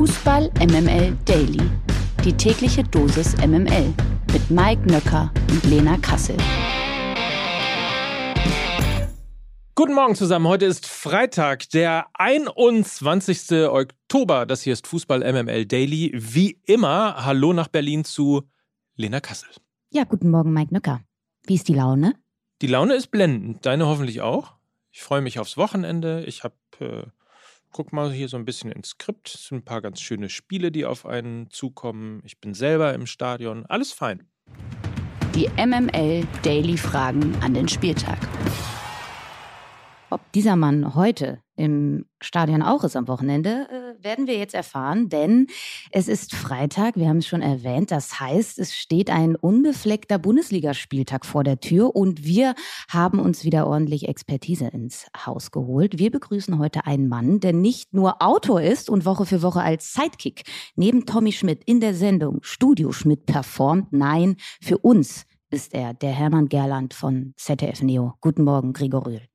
Fußball MML Daily. Die tägliche Dosis MML mit Mike Nöcker und Lena Kassel. Guten Morgen zusammen. Heute ist Freitag, der 21. Oktober. Das hier ist Fußball MML Daily. Wie immer, hallo nach Berlin zu Lena Kassel. Ja, guten Morgen, Mike Nöcker. Wie ist die Laune? Die Laune ist blendend. Deine hoffentlich auch. Ich freue mich aufs Wochenende. Ich habe, äh, guck mal hier so ein bisschen ins Skript. Es sind ein paar ganz schöne Spiele, die auf einen zukommen. Ich bin selber im Stadion. Alles fein. Die MML Daily Fragen an den Spieltag. Ob dieser Mann heute im Stadion auch ist am Wochenende, äh, werden wir jetzt erfahren, denn es ist Freitag, wir haben es schon erwähnt. Das heißt, es steht ein unbefleckter Bundesligaspieltag vor der Tür und wir haben uns wieder ordentlich Expertise ins Haus geholt. Wir begrüßen heute einen Mann, der nicht nur Autor ist und Woche für Woche als Sidekick neben Tommy Schmidt in der Sendung Studio Schmidt performt. Nein, für uns ist er der Hermann Gerland von ZDF Neo. Guten Morgen, Gregor Rühl.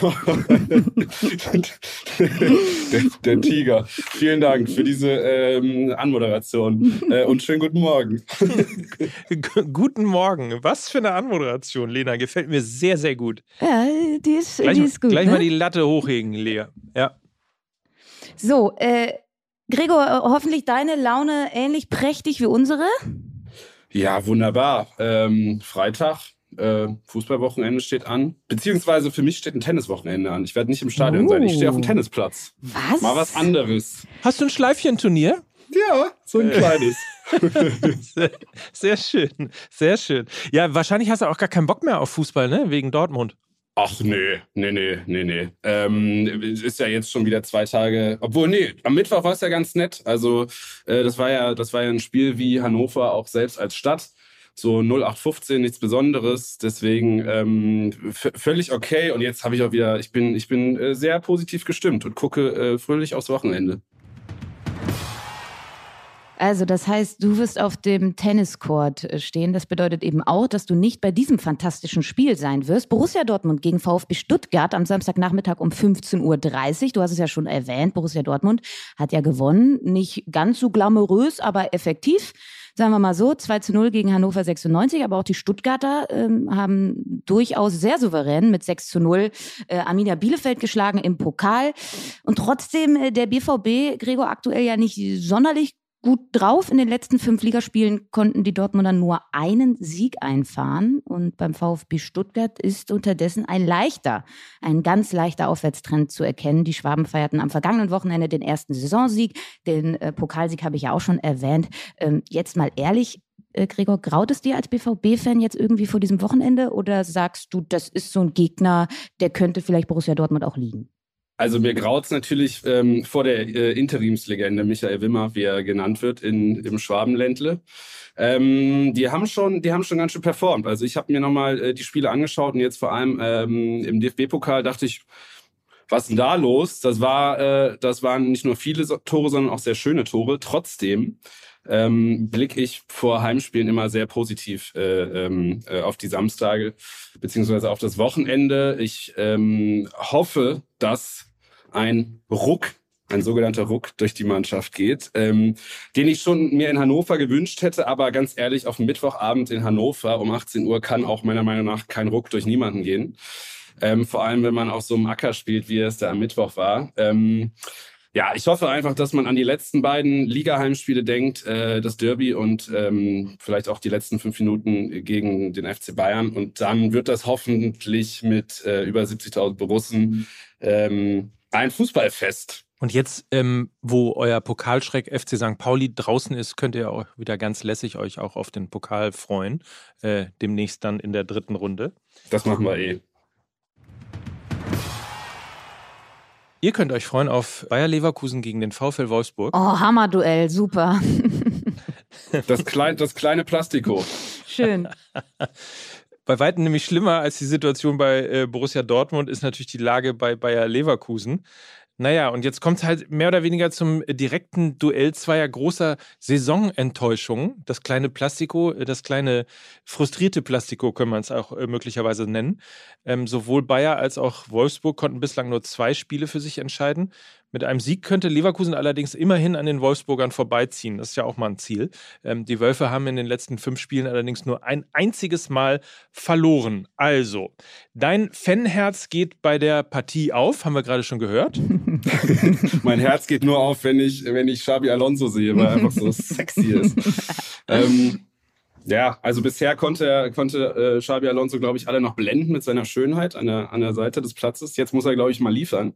der, der, Tiger. Vielen Dank für diese ähm, Anmoderation äh, und schönen guten Morgen. guten Morgen. Was für eine Anmoderation, Lena. Gefällt mir sehr, sehr gut. Ja, die ist, gleich, die ist gut. Gleich ne? mal die Latte hochhegen, Lea. Ja. So, äh, Gregor, hoffentlich deine Laune ähnlich prächtig wie unsere? Ja, wunderbar. Ähm, Freitag, äh, Fußballwochenende steht an. Beziehungsweise für mich steht ein Tenniswochenende an. Ich werde nicht im Stadion Oh. sein. Ich stehe auf dem Tennisplatz. Was? Mal was anderes. Hast du ein Schleifchenturnier? Ja, so ein kleines. sehr, sehr schön, sehr schön. Ja, wahrscheinlich hast du auch gar keinen Bock mehr auf Fußball, ne? Wegen Dortmund. Ach nee, nee, nee, nee, nee. Ähm, es ist ja jetzt schon wieder zwei Tage. Obwohl, nee, am Mittwoch war es ja ganz nett. Also, äh, das war ja, das war ja ein Spiel wie Hannover auch selbst als Stadt. So 0815, nichts Besonderes. Deswegen ähm, völlig okay. Und jetzt habe ich auch wieder, ich bin, ich bin äh, sehr positiv gestimmt und gucke äh, fröhlich aufs Wochenende. Also, das heißt, du wirst auf dem Tenniscourt äh, stehen. Das bedeutet eben auch, dass du nicht bei diesem fantastischen Spiel sein wirst. Borussia Dortmund gegen VfB Stuttgart am Samstagnachmittag um 15.30 Uhr. Du hast es ja schon erwähnt. Borussia Dortmund hat ja gewonnen. Nicht ganz so glamourös, aber effektiv. Sagen wir mal so, 2 zu 0 gegen Hannover 96, aber auch die Stuttgarter ähm, haben durchaus sehr souverän mit 6 zu 0 äh, Arminia Bielefeld geschlagen im Pokal. Und trotzdem äh, der BVB, Gregor, aktuell ja nicht sonderlich gut drauf. In den letzten fünf Ligaspielen konnten die Dortmunder nur einen Sieg einfahren. Und beim VfB Stuttgart ist unterdessen ein leichter, ein ganz leichter Aufwärtstrend zu erkennen. Die Schwaben feierten am vergangenen Wochenende den ersten Saisonsieg. Den äh, Pokalsieg habe ich ja auch schon erwähnt. Ähm, jetzt mal ehrlich. äh, Gregor, graut es dir als BVB-Fan jetzt irgendwie vor diesem Wochenende oder sagst du, das ist so ein Gegner, der könnte vielleicht Borussia Dortmund auch liegen? Also mir graut's natürlich ähm, vor der äh, Interimslegende Michael Wimmer, wie er genannt wird, in, im Schwabenländle. Ähm, die haben schon, die haben schon ganz schön performt. Also ich habe mir nochmal äh, die Spiele angeschaut und jetzt vor allem ähm, im DFB-Pokal dachte ich, was ist denn da los? Das war, äh, das waren nicht nur viele Tore, sondern auch sehr schöne Tore. Trotzdem ähm, blicke ich vor Heimspielen immer sehr positiv äh, ähm, äh, auf die Samstage beziehungsweise auf das Wochenende. Ich ähm, hoffe, dass ein Ruck, ein sogenannter Ruck durch die Mannschaft geht, ähm, den ich schon mir in Hannover gewünscht hätte, aber ganz ehrlich, auf Mittwochabend in Hannover um 18 Uhr kann auch meiner Meinung nach kein Ruck durch niemanden gehen. Ähm, vor allem, wenn man auf so einem Acker spielt, wie es da am Mittwoch war. Ähm, ja, ich hoffe einfach, dass man an die letzten beiden Ligaheimspiele denkt, äh, das Derby und ähm, vielleicht auch die letzten fünf Minuten gegen den FC Bayern. Und dann wird das hoffentlich mit äh, über 70.000 Borussen ähm, ein Fußballfest. Und jetzt, ähm, wo euer Pokalschreck FC St. Pauli draußen ist, könnt ihr auch wieder ganz lässig euch auch auf den Pokal freuen. Äh, demnächst dann in der dritten Runde. Das machen wir eh. Ihr könnt euch freuen auf Bayer Leverkusen gegen den VfL Wolfsburg. Oh, Hammerduell, super. Das, klein, das kleine Plastiko. Schön. Bei weitem nämlich schlimmer als die Situation bei äh, Borussia Dortmund ist natürlich die Lage bei Bayer Leverkusen. Naja, und jetzt kommt es halt mehr oder weniger zum direkten Duell zweier großer Saisonenttäuschungen. Das kleine Plastiko, äh, das kleine frustrierte Plastiko können wir es auch äh, möglicherweise nennen. Ähm, sowohl Bayer als auch Wolfsburg konnten bislang nur zwei Spiele für sich entscheiden. Mit einem Sieg könnte Leverkusen allerdings immerhin an den Wolfsburgern vorbeiziehen. Das ist ja auch mal ein Ziel. Ähm, die Wölfe haben in den letzten fünf Spielen allerdings nur ein einziges Mal verloren. Also, dein Fanherz geht bei der Partie auf, haben wir gerade schon gehört. mein Herz geht nur auf, wenn ich, wenn ich Xabi Alonso sehe, weil er einfach so sexy ist. ähm, ja, also bisher konnte, konnte äh, Xabi Alonso, glaube ich, alle noch blenden mit seiner Schönheit an der, an der Seite des Platzes. Jetzt muss er, glaube ich, mal liefern.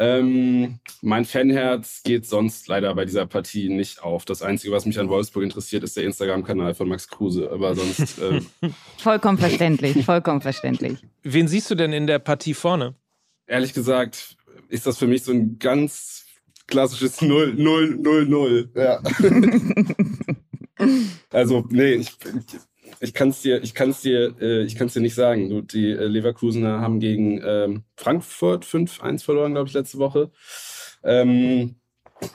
Ähm, mein Fanherz geht sonst leider bei dieser Partie nicht auf. Das Einzige, was mich an Wolfsburg interessiert, ist der Instagram-Kanal von Max Kruse. Aber sonst. Äh vollkommen verständlich, vollkommen verständlich. Wen siehst du denn in der Partie vorne? Ehrlich gesagt, ist das für mich so ein ganz klassisches 0-0-0-0. Ja. also, nee, ich, ich kann es dir, ich kann es dir, äh, ich kann es dir nicht sagen. Du, die äh, Leverkusener haben gegen ähm, Frankfurt 5-1 verloren, glaube ich, letzte Woche. Ähm,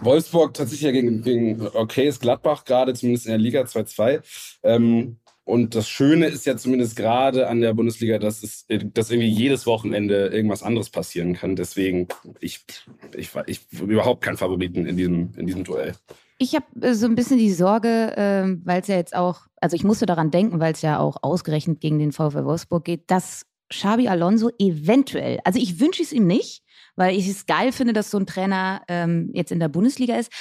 Wolfsburg tatsächlich ja gegen, gegen okayes Gladbach, gerade zumindest in der Liga 2-2. Ähm, und das Schöne ist ja zumindest gerade an der Bundesliga, dass es dass irgendwie jedes Wochenende irgendwas anderes passieren kann. Deswegen, ich, ich, ich, ich überhaupt kein Favoriten in diesem, in diesem Duell. Ich habe äh, so ein bisschen die Sorge, äh, weil es ja jetzt auch, also ich musste daran denken, weil es ja auch ausgerechnet gegen den VfL Wolfsburg geht, dass Xabi Alonso eventuell, also ich wünsche es ihm nicht, weil ich es geil finde, dass so ein Trainer ähm, jetzt in der Bundesliga ist,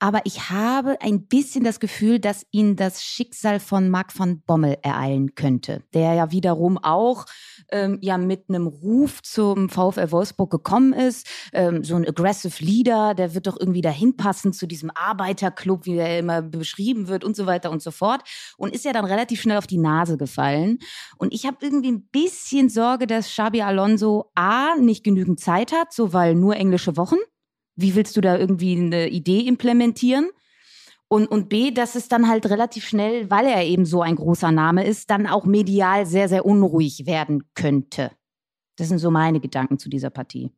aber ich habe ein bisschen das Gefühl, dass ihn das Schicksal von Marc von Bommel ereilen könnte, der ja wiederum auch ähm, ja mit einem Ruf zum VfL Wolfsburg gekommen ist, ähm, so ein aggressive Leader, der wird doch irgendwie dahin passen zu diesem Arbeiterclub, wie er immer beschrieben wird und so weiter und so fort. Und ist ja dann relativ schnell auf die Nase gefallen. Und ich habe irgendwie ein bisschen Sorge, dass Xabi Alonso a nicht genügend Zeit hat, so weil nur englische Wochen wie willst du da irgendwie eine Idee implementieren? Und, und B, dass es dann halt relativ schnell, weil er eben so ein großer Name ist, dann auch medial sehr, sehr unruhig werden könnte. Das sind so meine Gedanken zu dieser Partie.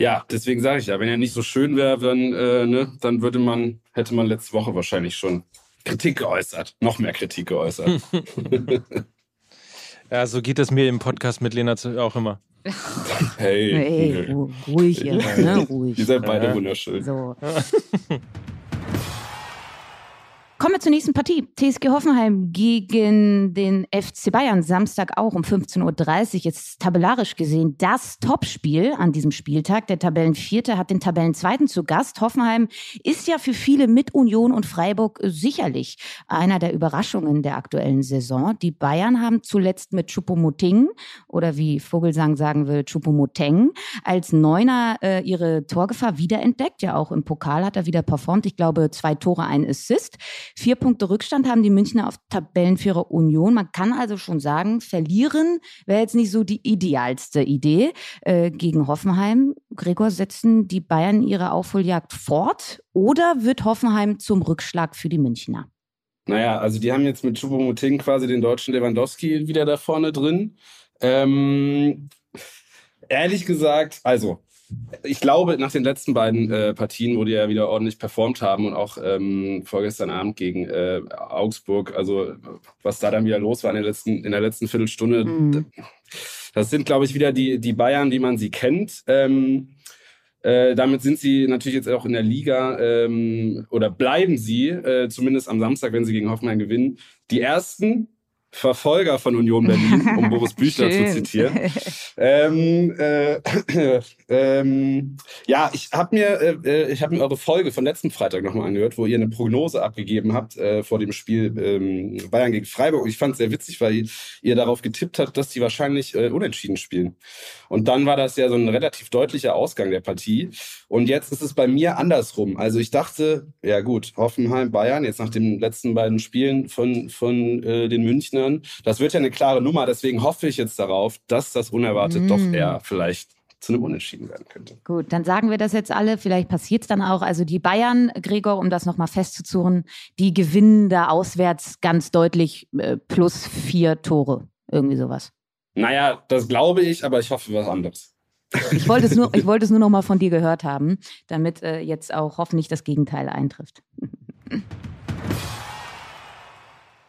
Ja, deswegen sage ich ja, wenn er nicht so schön wäre, dann, äh, ne, dann würde man, hätte man letzte Woche wahrscheinlich schon Kritik geäußert, noch mehr Kritik geäußert. ja, so geht es mir im Podcast mit Lena auch immer. Hey, hey ruhig jetzt, ne? Ruhig. Ihr seid beide wunderschön. So. Kommen wir zur nächsten Partie. TSG Hoffenheim gegen den FC Bayern. Samstag auch um 15.30 Uhr. Jetzt tabellarisch gesehen das Topspiel an diesem Spieltag. Der Tabellenvierte hat den Tabellenzweiten zu Gast. Hoffenheim ist ja für viele mit Union und Freiburg sicherlich einer der Überraschungen der aktuellen Saison. Die Bayern haben zuletzt mit Chupomoting oder wie Vogelsang sagen will, Chupomoteng als Neuner äh, ihre Torgefahr wiederentdeckt. Ja, auch im Pokal hat er wieder performt. Ich glaube, zwei Tore, ein Assist. Vier Punkte Rückstand haben die Münchner auf Tabellenführer Union. Man kann also schon sagen, verlieren wäre jetzt nicht so die idealste Idee äh, gegen Hoffenheim. Gregor, setzen die Bayern ihre Aufholjagd fort oder wird Hoffenheim zum Rückschlag für die Münchner? Naja, also die haben jetzt mit Choupo-Moting quasi den deutschen Lewandowski wieder da vorne drin. Ähm, ehrlich gesagt, also ich glaube, nach den letzten beiden äh, Partien, wo die ja wieder ordentlich performt haben und auch ähm, vorgestern Abend gegen äh, Augsburg, also was da dann wieder los war in der letzten, in der letzten Viertelstunde, mhm. das sind, glaube ich, wieder die, die Bayern, wie man sie kennt. Ähm, äh, damit sind sie natürlich jetzt auch in der Liga ähm, oder bleiben sie, äh, zumindest am Samstag, wenn sie gegen Hoffenheim gewinnen, die ersten, Verfolger von Union Berlin, um Boris Büchler zu zitieren. Ähm, äh, ähm, ja, ich habe mir, äh, äh, ich habe mir eure Folge von letzten Freitag nochmal angehört, wo ihr eine Prognose abgegeben habt äh, vor dem Spiel ähm, Bayern gegen Freiburg. Und ich fand es sehr witzig, weil ihr darauf getippt habt, dass die wahrscheinlich äh, unentschieden spielen. Und dann war das ja so ein relativ deutlicher Ausgang der Partie. Und jetzt ist es bei mir andersrum. Also ich dachte, ja gut, Hoffenheim, Bayern, jetzt nach den letzten beiden Spielen von, von äh, den Münchner Gegnern. Das wird ja eine klare Nummer, deswegen hoffe ich jetzt darauf, dass das unerwartet mm. doch eher vielleicht zu einem Unentschieden werden könnte. Gut, dann sagen wir das jetzt alle. Vielleicht passiert es dann auch. Also die Bayern, Gregor, um das nochmal festzuzurren, die gewinnen da auswärts ganz deutlich äh, plus vier Tore. Irgendwie sowas. Naja, das glaube ich, aber ich hoffe was anderes. Ich wollte es nur, ich wollte es nur noch mal von dir gehört haben, damit äh, jetzt auch hoffentlich das Gegenteil eintrifft.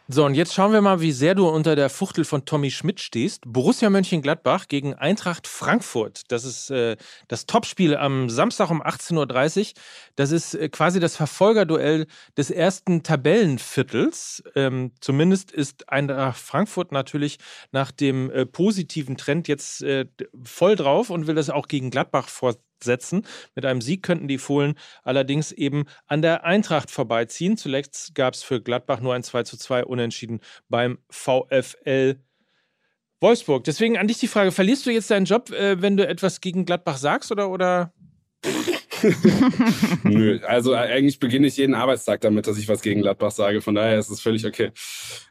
So, und jetzt schauen wir mal, wie sehr du unter der Fuchtel von Tommy Schmidt stehst. Borussia Mönchengladbach gegen Eintracht Frankfurt. Das ist äh, das Topspiel am Samstag um 18.30 Uhr. Das ist äh, quasi das Verfolgerduell des ersten Tabellenviertels. Ähm, zumindest ist Eintracht Frankfurt natürlich nach dem äh, positiven Trend jetzt äh, voll drauf und will das auch gegen Gladbach vor setzen. Mit einem Sieg könnten die Fohlen allerdings eben an der Eintracht vorbeiziehen. Zuletzt gab es für Gladbach nur ein 2 zu 2 Unentschieden beim VfL Wolfsburg. Deswegen an dich die Frage: Verlierst du jetzt deinen Job, äh, wenn du etwas gegen Gladbach sagst oder? oder? Nö, also eigentlich beginne ich jeden Arbeitstag damit, dass ich was gegen Gladbach sage. Von daher ist es völlig okay.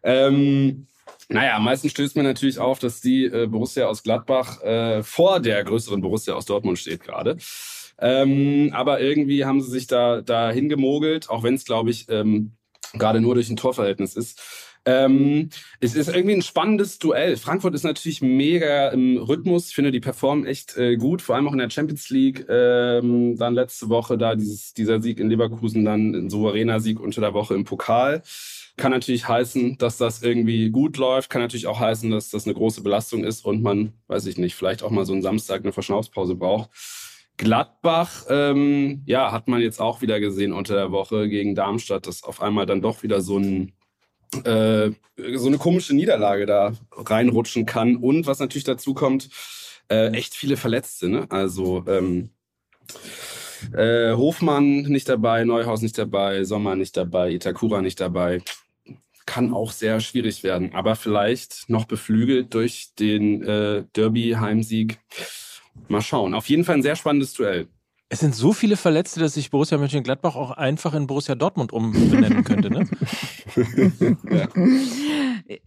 Ähm, naja, am meisten stößt mir natürlich auf, dass die äh, Borussia aus Gladbach äh, vor der größeren Borussia aus Dortmund steht gerade. Ähm, aber irgendwie haben sie sich da, da hingemogelt, auch wenn es, glaube ich, ähm, gerade nur durch ein Torverhältnis ist. Ähm, es ist irgendwie ein spannendes Duell. Frankfurt ist natürlich mega im Rhythmus. Ich finde, die performen echt äh, gut, vor allem auch in der Champions League. Ähm, dann letzte Woche da dieses, dieser Sieg in Leverkusen, dann ein souveräner Sieg unter der Woche im Pokal. Kann natürlich heißen, dass das irgendwie gut läuft, kann natürlich auch heißen, dass das eine große Belastung ist und man, weiß ich nicht, vielleicht auch mal so einen Samstag eine Verschnaufspause braucht. Gladbach, ähm, ja, hat man jetzt auch wieder gesehen unter der Woche gegen Darmstadt, dass auf einmal dann doch wieder so ein äh, so eine komische Niederlage da reinrutschen kann. Und was natürlich dazu kommt, äh, echt viele Verletzte. Ne? Also ähm, äh, Hofmann nicht dabei, Neuhaus nicht dabei, Sommer nicht dabei, Itakura nicht dabei kann auch sehr schwierig werden. Aber vielleicht noch beflügelt durch den äh, Derby-Heimsieg. Mal schauen. Auf jeden Fall ein sehr spannendes Duell. Es sind so viele Verletzte, dass sich Borussia Mönchengladbach auch einfach in Borussia Dortmund umbenennen könnte, ne? ja.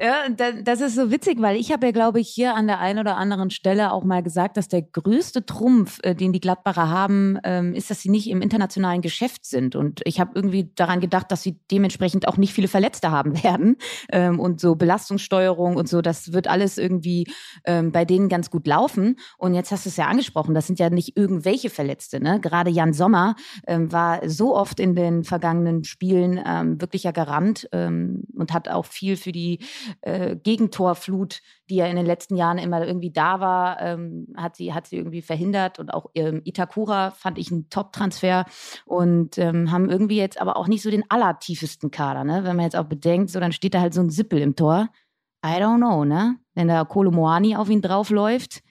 Ja, das ist so witzig, weil ich habe ja, glaube ich, hier an der einen oder anderen Stelle auch mal gesagt, dass der größte Trumpf, äh, den die Gladbacher haben, ähm, ist, dass sie nicht im internationalen Geschäft sind. Und ich habe irgendwie daran gedacht, dass sie dementsprechend auch nicht viele Verletzte haben werden. Ähm, und so Belastungssteuerung und so, das wird alles irgendwie ähm, bei denen ganz gut laufen. Und jetzt hast du es ja angesprochen, das sind ja nicht irgendwelche Verletzte, ne? Gerade Jan Sommer war so oft in den vergangenen Spielen wirklicher Garant und hat auch viel für die äh, Gegentorflut, die ja in den letzten Jahren immer irgendwie da war, ähm, hat, sie, hat sie irgendwie verhindert. Und auch ähm, Itakura fand ich einen Top-Transfer und ähm, haben irgendwie jetzt aber auch nicht so den allertiefesten Kader. Ne? Wenn man jetzt auch bedenkt, so dann steht da halt so ein Sippel im Tor. I don't know, ne? Wenn da Kolomoani auf ihn draufläuft,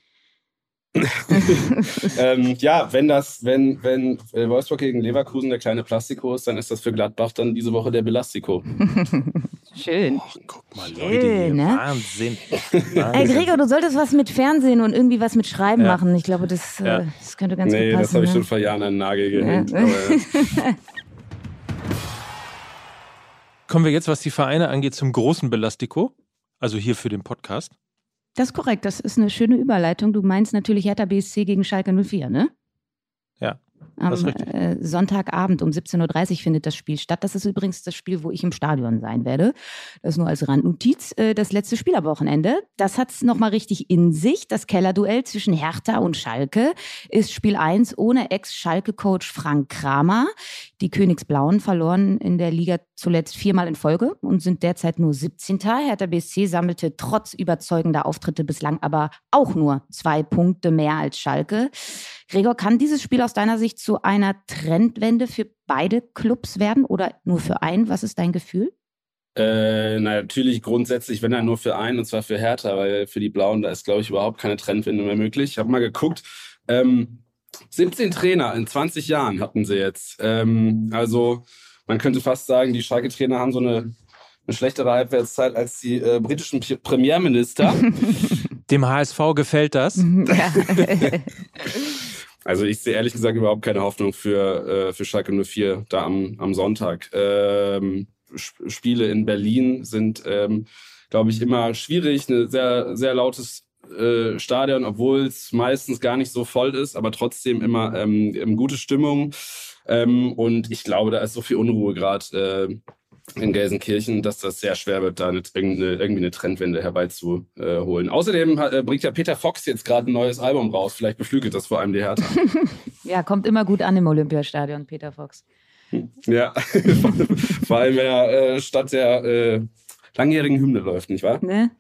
ähm, ja, wenn das, wenn, wenn äh, Wolfsburg gegen Leverkusen der kleine Plastiko ist, dann ist das für Gladbach dann diese Woche der Belastiko. Schön. Oh, guck mal, Leute, Schön, ne? Wahnsinn. Wahnsinn. Ey, Gregor, du solltest was mit Fernsehen und irgendwie was mit Schreiben ja. machen. Ich glaube, das, äh, ja. das könnte ganz nee, gut passen. Nee, das habe ich ne? schon vor Jahren an den Nagel gehängt. Ja. Kommen wir jetzt, was die Vereine angeht, zum großen Belastiko. Also hier für den Podcast. Das ist korrekt, das ist eine schöne Überleitung. Du meinst natürlich Hertha BSC gegen Schalke 04, ne? Ja. Am äh, Sonntagabend um 17.30 Uhr findet das Spiel statt. Das ist übrigens das Spiel, wo ich im Stadion sein werde. Das nur als Randnotiz. Äh, das letzte Spiel am Wochenende. Das hat es nochmal richtig in sich. Das Kellerduell zwischen Hertha und Schalke ist Spiel 1 ohne Ex-Schalke-Coach Frank Kramer. Die Königsblauen verloren in der Liga zuletzt viermal in Folge und sind derzeit nur 17. Hertha BSC sammelte trotz überzeugender Auftritte bislang aber auch nur zwei Punkte mehr als Schalke. Gregor, kann dieses Spiel aus deiner Sicht zu einer Trendwende für beide Clubs werden oder nur für einen? Was ist dein Gefühl? Äh, na, natürlich grundsätzlich, wenn er nur für einen, und zwar für Hertha, weil für die Blauen, da ist, glaube ich, überhaupt keine Trendwende mehr möglich. Ich habe mal geguckt, ähm, 17 Trainer in 20 Jahren hatten sie jetzt. Ähm, also man könnte fast sagen, die Schalke-Trainer haben so eine, eine schlechtere Halbwertszeit als die äh, britischen Premierminister. Dem HSV gefällt das. Ja. Also ich sehe ehrlich gesagt überhaupt keine Hoffnung für, äh, für Schalke 04 da am, am Sonntag. Ähm, Spiele in Berlin sind, ähm, glaube ich, immer schwierig. Ein sehr, sehr lautes äh, Stadion, obwohl es meistens gar nicht so voll ist, aber trotzdem immer ähm, gute Stimmung. Ähm, und ich glaube, da ist so viel Unruhe gerade äh, in Gelsenkirchen, dass das sehr schwer wird, da eine, irgendwie eine Trendwende herbeizuholen. Außerdem äh, bringt ja Peter Fox jetzt gerade ein neues Album raus. Vielleicht beflügelt das vor allem die Hertha. ja, kommt immer gut an im Olympiastadion, Peter Fox. Ja, vor allem wenn er äh, statt der äh, langjährigen Hymne läuft, nicht wahr? Ne?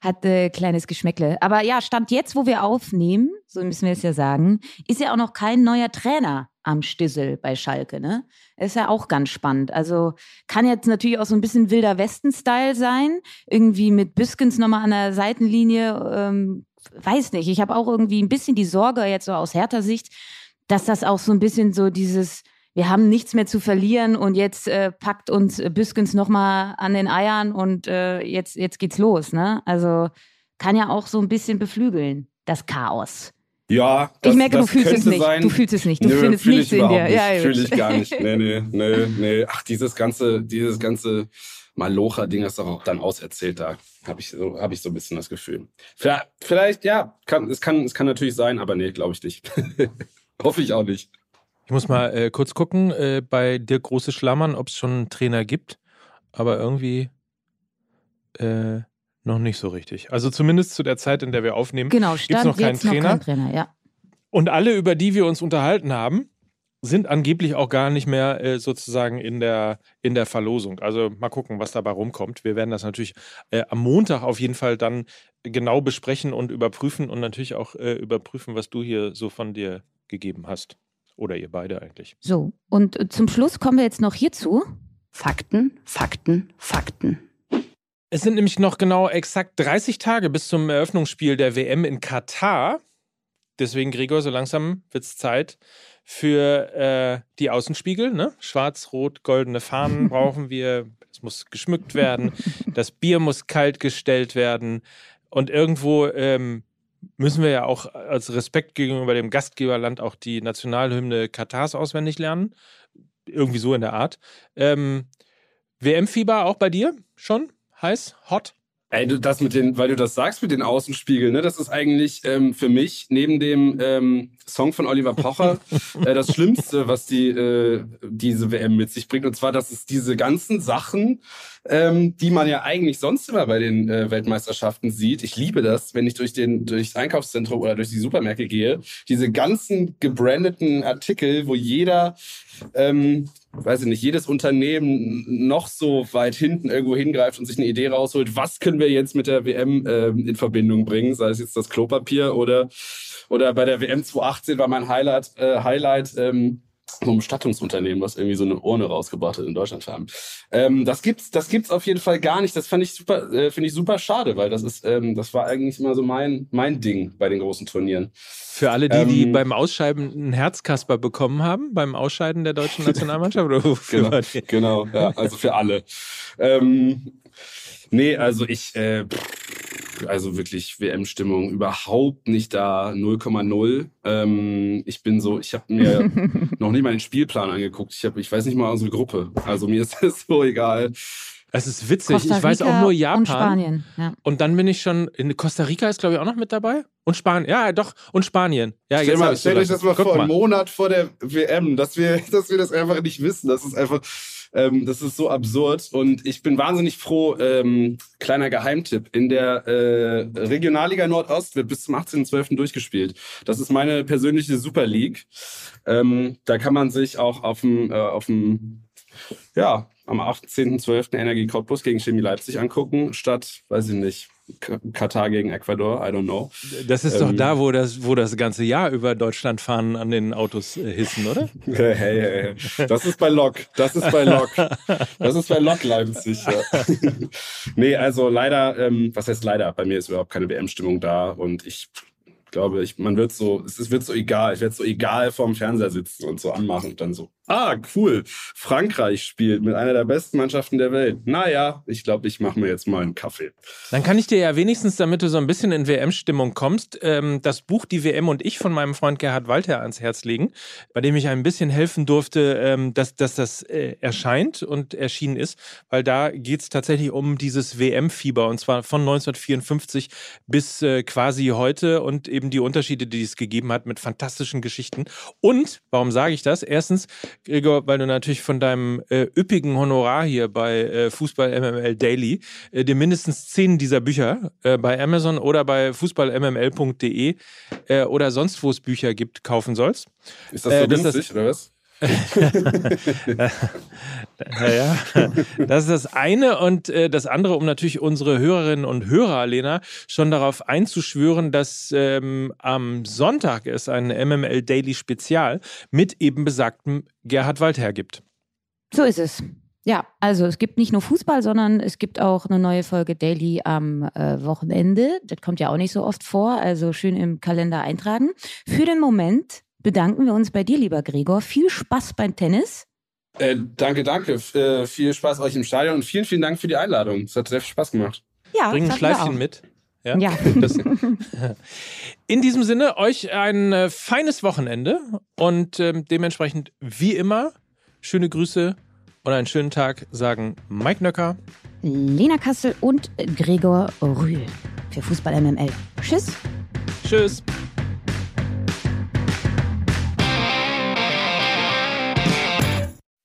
Hat äh, kleines Geschmäckle. Aber ja, Stand jetzt, wo wir aufnehmen, so müssen wir es ja sagen, ist ja auch noch kein neuer Trainer am Stissel bei Schalke, ne? Ist ja auch ganz spannend. Also kann jetzt natürlich auch so ein bisschen wilder Westen-Style sein. Irgendwie mit Büskens nochmal an der Seitenlinie. Ähm, weiß nicht. Ich habe auch irgendwie ein bisschen die Sorge, jetzt so aus härter Sicht, dass das auch so ein bisschen so dieses wir haben nichts mehr zu verlieren und jetzt äh, packt uns Büskens nochmal an den Eiern und äh, jetzt, jetzt geht's los. Ne? Also kann ja auch so ein bisschen beflügeln, das Chaos. Ja, das, ich merke, du fühlst es nicht. Sein. Du fühlst es nicht. Du findest nichts in dir. Nicht. Ja, fühle ich gar nicht. Nee, nee, nee, nee. Ach, dieses ganze, dieses ganze Malocha-Ding ist doch auch dann auserzählt. Da habe ich, so, hab ich so ein bisschen das Gefühl. Vielleicht, vielleicht ja, kann, es, kann, es kann natürlich sein, aber nee, glaube ich nicht. Hoffe ich auch nicht. Ich muss mal äh, kurz gucken äh, bei Dirk Große Schlammern, ob es schon einen Trainer gibt. Aber irgendwie äh, noch nicht so richtig. Also zumindest zu der Zeit, in der wir aufnehmen, genau, gibt es noch keinen Trainer. Noch kein Trainer ja. Und alle, über die wir uns unterhalten haben, sind angeblich auch gar nicht mehr äh, sozusagen in der, in der Verlosung. Also mal gucken, was dabei rumkommt. Wir werden das natürlich äh, am Montag auf jeden Fall dann genau besprechen und überprüfen und natürlich auch äh, überprüfen, was du hier so von dir gegeben hast. Oder ihr beide eigentlich. So, und äh, zum Schluss kommen wir jetzt noch hierzu. Fakten, Fakten, Fakten. Es sind nämlich noch genau exakt 30 Tage bis zum Eröffnungsspiel der WM in Katar. Deswegen, Gregor, so langsam wird es Zeit für äh, die Außenspiegel. Ne? Schwarz, Rot, goldene Fahnen brauchen wir. Es muss geschmückt werden. Das Bier muss kalt gestellt werden. Und irgendwo ähm, müssen wir ja auch als Respekt gegenüber dem Gastgeberland auch die Nationalhymne Katars auswendig lernen. Irgendwie so in der Art. Ähm, WM-Fieber auch bei dir schon? Heiß? Hot? Ey, du, das mit den, weil du das sagst mit den Außenspiegeln, ne, das ist eigentlich ähm, für mich neben dem ähm, Song von Oliver Pocher äh, das Schlimmste, was die äh, diese WM mit sich bringt. Und zwar, dass es diese ganzen Sachen, ähm, die man ja eigentlich sonst immer bei den äh, Weltmeisterschaften sieht. Ich liebe das, wenn ich durch den durchs Einkaufszentrum oder durch die Supermärkte gehe. Diese ganzen gebrandeten Artikel, wo jeder ähm, weiß ich nicht, jedes Unternehmen noch so weit hinten irgendwo hingreift und sich eine Idee rausholt, was können wir jetzt mit der WM äh, in Verbindung bringen, sei es jetzt das Klopapier oder, oder bei der WM 2018 war mein Highlight, äh, Highlight ähm, so ein Bestattungsunternehmen, was irgendwie so eine Urne rausgebracht hat in Deutschland haben. Ähm, das gibt's, das gibt's auf jeden Fall gar nicht. Das fand ich super, äh, finde ich super schade, weil das ist, ähm, das war eigentlich immer so mein, mein Ding bei den großen Turnieren. Für alle, die, die ähm, beim Ausscheiden einen Herzkasper bekommen haben, beim Ausscheiden der deutschen Nationalmannschaft? Oder genau, genau, ja, also für alle. Ähm, nee, also ich, äh, also wirklich WM-Stimmung überhaupt nicht da, 0,0. Ähm, ich bin so, ich habe mir noch nicht mal den Spielplan angeguckt. Ich, hab, ich weiß nicht mal unsere Gruppe. Also mir ist das so egal. Es ist witzig. ich weiß auch nur Japan. Und Spanien. Ja. Und dann bin ich schon in Costa Rica ist glaube ich auch noch mit dabei und Spanien. Ja, doch und Spanien. Ja, stell, mal, stell euch das mal Guck vor, einen Monat vor der WM, dass wir, dass wir das einfach nicht wissen. Das ist einfach, ähm, das ist so absurd. Und ich bin wahnsinnig froh. Ähm, kleiner Geheimtipp: In der äh, Regionalliga Nordost wird bis zum 18.12. durchgespielt. Das ist meine persönliche Super League. Ähm, da kann man sich auch auf dem äh, auf dem ja, am 18.12. Energie Cottbus gegen Chemie Leipzig angucken, statt, weiß ich nicht, Katar gegen Ecuador, I don't know. Das ist ähm, doch da, wo das, wo das ganze Jahr über Deutschland fahren an den Autos äh, hissen, oder? hey, hey, hey. Das ist bei Lok. Das ist bei Lok. Das ist bei Lok Leipzig. Ja. nee, also leider, ähm, was heißt leider? Bei mir ist überhaupt keine WM-Stimmung da und ich glaube, ich, man wird so, es wird so egal, ich werde so egal vorm Fernseher sitzen und so anmachen und dann so, ah, cool, Frankreich spielt mit einer der besten Mannschaften der Welt. Naja, ich glaube, ich mache mir jetzt mal einen Kaffee. Dann kann ich dir ja wenigstens, damit du so ein bisschen in WM-Stimmung kommst, ähm, das Buch Die WM und ich von meinem Freund Gerhard Walter ans Herz legen, bei dem ich ein bisschen helfen durfte, ähm, dass, dass das äh, erscheint und erschienen ist, weil da geht es tatsächlich um dieses WM-Fieber und zwar von 1954 bis äh, quasi heute und eben eben die Unterschiede, die es gegeben hat mit fantastischen Geschichten. Und, warum sage ich das? Erstens, Gregor, weil du natürlich von deinem äh, üppigen Honorar hier bei äh, Fußball MML Daily äh, dir mindestens zehn dieser Bücher äh, bei Amazon oder bei fußballmml.de äh, oder sonst wo es Bücher gibt, kaufen sollst. Ist das so äh, günstig, oder was? naja, das ist das eine und äh, das andere, um natürlich unsere Hörerinnen und Hörer, Lena, schon darauf einzuschwören, dass ähm, am Sonntag es ein MML Daily Spezial mit eben besagtem Gerhard Waldherr gibt. So ist es. Ja, also es gibt nicht nur Fußball, sondern es gibt auch eine neue Folge Daily am äh, Wochenende. Das kommt ja auch nicht so oft vor, also schön im Kalender eintragen. Für den Moment bedanken wir uns bei dir, lieber Gregor. Viel Spaß beim Tennis. Äh, danke, danke. F äh, viel Spaß euch im Stadion und vielen, vielen Dank für die Einladung. Es hat sehr viel Spaß gemacht. Ja, Bring ein Schleifchen mit. Ja. ja. In diesem Sinne, euch ein äh, feines Wochenende und ähm, dementsprechend wie immer schöne Grüße und einen schönen Tag sagen Mike Nöcker, Lena Kassel und Gregor Rühl für Fußball MML. Tschüss. Tschüss.